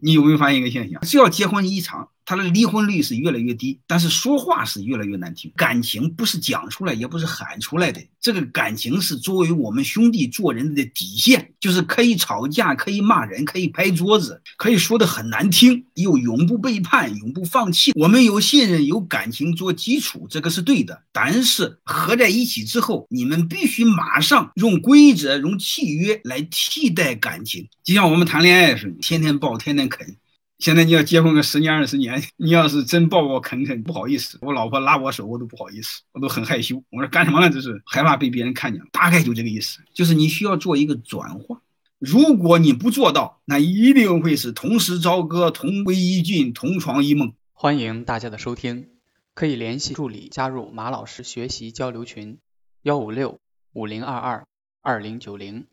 你有没有发现一个现象？只要结婚异常。他的离婚率是越来越低，但是说话是越来越难听。感情不是讲出来，也不是喊出来的。这个感情是作为我们兄弟做人的底线，就是可以吵架，可以骂人，可以拍桌子，可以说的很难听，又永不背叛，永不放弃。我们有信任，有感情做基础，这个是对的。但是合在一起之后，你们必须马上用规则、用契约来替代感情，就像我们谈恋爱似的，天天抱，天天啃。现在你要结婚个十年二十年，你要是真抱抱啃啃，不好意思，我老婆拉我手，我都不好意思，我都很害羞。我说干什么呢？这是害怕被别人看见。大概就这个意思，就是你需要做一个转化。如果你不做到，那一定会是同时朝歌，同归于尽，同床异梦。欢迎大家的收听，可以联系助理加入马老师学习交流群：幺五六五零二二二零九零。